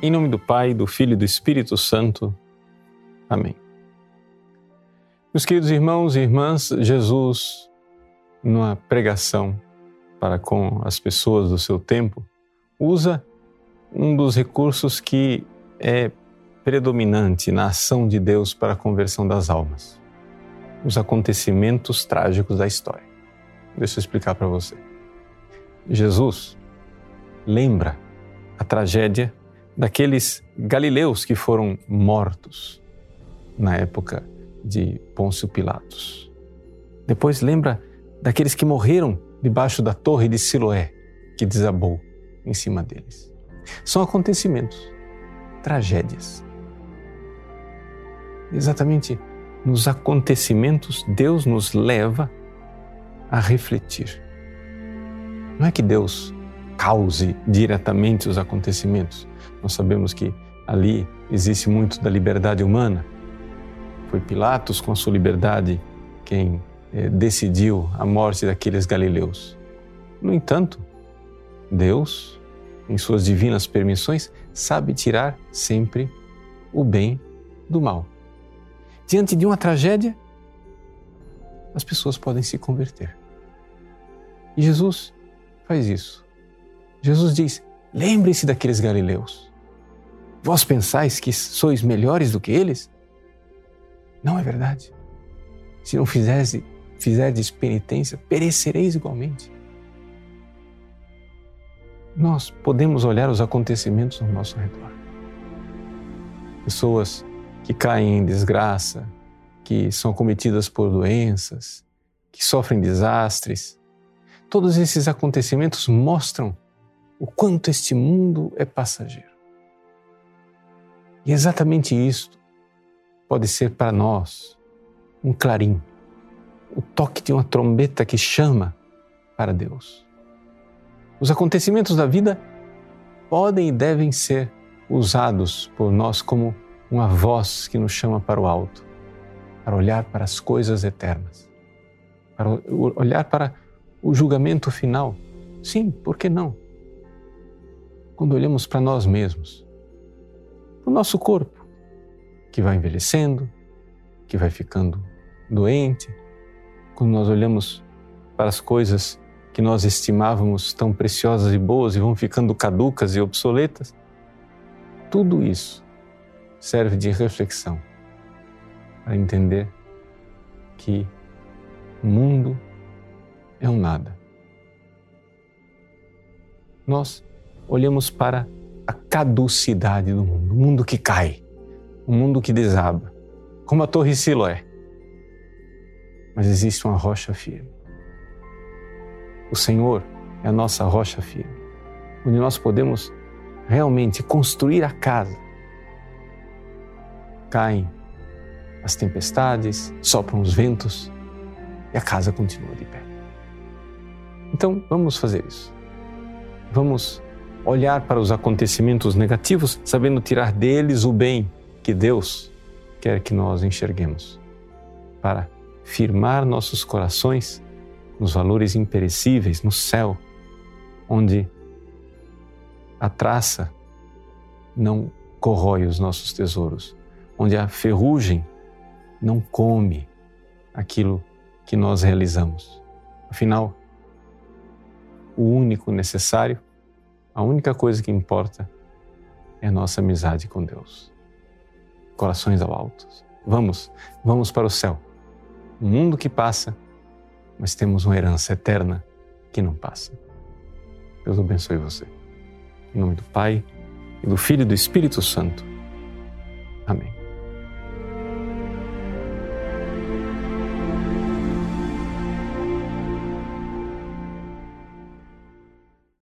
Em nome do Pai, do Filho e do Espírito Santo. Amém. Meus queridos irmãos e irmãs, Jesus, numa pregação para com as pessoas do seu tempo, usa um dos recursos que é predominante na ação de Deus para a conversão das almas: os acontecimentos trágicos da história. Deixa eu explicar para você. Jesus lembra a tragédia daqueles galileus que foram mortos na época de Pôncio Pilatos. Depois lembra daqueles que morreram debaixo da torre de Siloé, que desabou em cima deles. São acontecimentos, tragédias. Exatamente nos acontecimentos, Deus nos leva a refletir. Não é que Deus cause diretamente os acontecimentos, nós sabemos que ali existe muito da liberdade humana. Foi Pilatos, com a sua liberdade, quem eh, decidiu a morte daqueles galileus. No entanto, Deus, em suas divinas permissões, sabe tirar sempre o bem do mal. Diante de uma tragédia, as pessoas podem se converter. E Jesus faz isso. Jesus diz: lembre-se daqueles galileus. Vós pensais que sois melhores do que eles? Não é verdade. Se não fizerdes, fizerdes penitência, perecereis igualmente. Nós podemos olhar os acontecimentos ao nosso redor. Pessoas que caem em desgraça, que são cometidas por doenças, que sofrem desastres. Todos esses acontecimentos mostram o quanto este mundo é passageiro. E exatamente isto pode ser para nós um clarim, o toque de uma trombeta que chama para Deus. Os acontecimentos da vida podem e devem ser usados por nós como uma voz que nos chama para o alto, para olhar para as coisas eternas, para olhar para o julgamento final. Sim, por que não? Quando olhamos para nós mesmos, o nosso corpo, que vai envelhecendo, que vai ficando doente. Quando nós olhamos para as coisas que nós estimávamos tão preciosas e boas e vão ficando caducas e obsoletas, tudo isso serve de reflexão para entender que o mundo é um nada. Nós olhamos para a caducidade do mundo, o mundo que cai, o mundo que desaba, como a Torre Siloé. Mas existe uma rocha firme. O Senhor é a nossa rocha firme, onde nós podemos realmente construir a casa. Caem as tempestades, sopram os ventos e a casa continua de pé. Então, vamos fazer isso. Vamos olhar para os acontecimentos negativos, sabendo tirar deles o bem que Deus quer que nós enxerguemos, para firmar nossos corações nos valores imperecíveis, no céu, onde a traça não corrói os nossos tesouros, onde a ferrugem não come aquilo que nós realizamos. Afinal, o único necessário a única coisa que importa é a nossa amizade com Deus. Corações ao alto. Vamos, vamos para o céu. Um mundo que passa, mas temos uma herança eterna que não passa. Deus abençoe você. Em nome do Pai, e do Filho e do Espírito Santo. Amém.